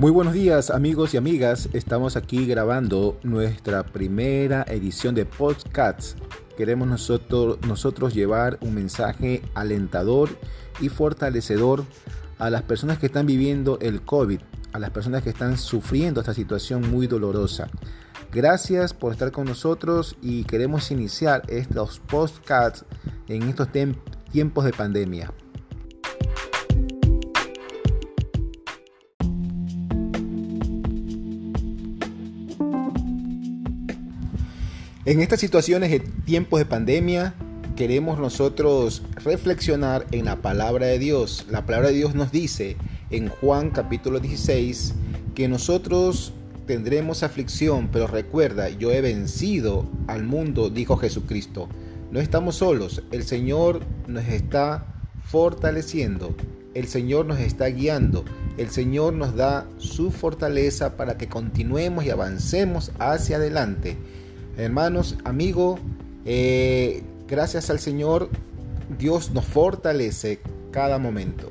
Muy buenos días amigos y amigas, estamos aquí grabando nuestra primera edición de Podcasts. Queremos nosotros, nosotros llevar un mensaje alentador y fortalecedor a las personas que están viviendo el COVID, a las personas que están sufriendo esta situación muy dolorosa. Gracias por estar con nosotros y queremos iniciar estos podcasts en estos tiempos de pandemia. En estas situaciones de tiempos de pandemia, queremos nosotros reflexionar en la palabra de Dios. La palabra de Dios nos dice en Juan capítulo 16 que nosotros tendremos aflicción, pero recuerda, yo he vencido al mundo, dijo Jesucristo. No estamos solos, el Señor nos está fortaleciendo, el Señor nos está guiando, el Señor nos da su fortaleza para que continuemos y avancemos hacia adelante. Hermanos, amigos, eh, gracias al Señor, Dios nos fortalece cada momento.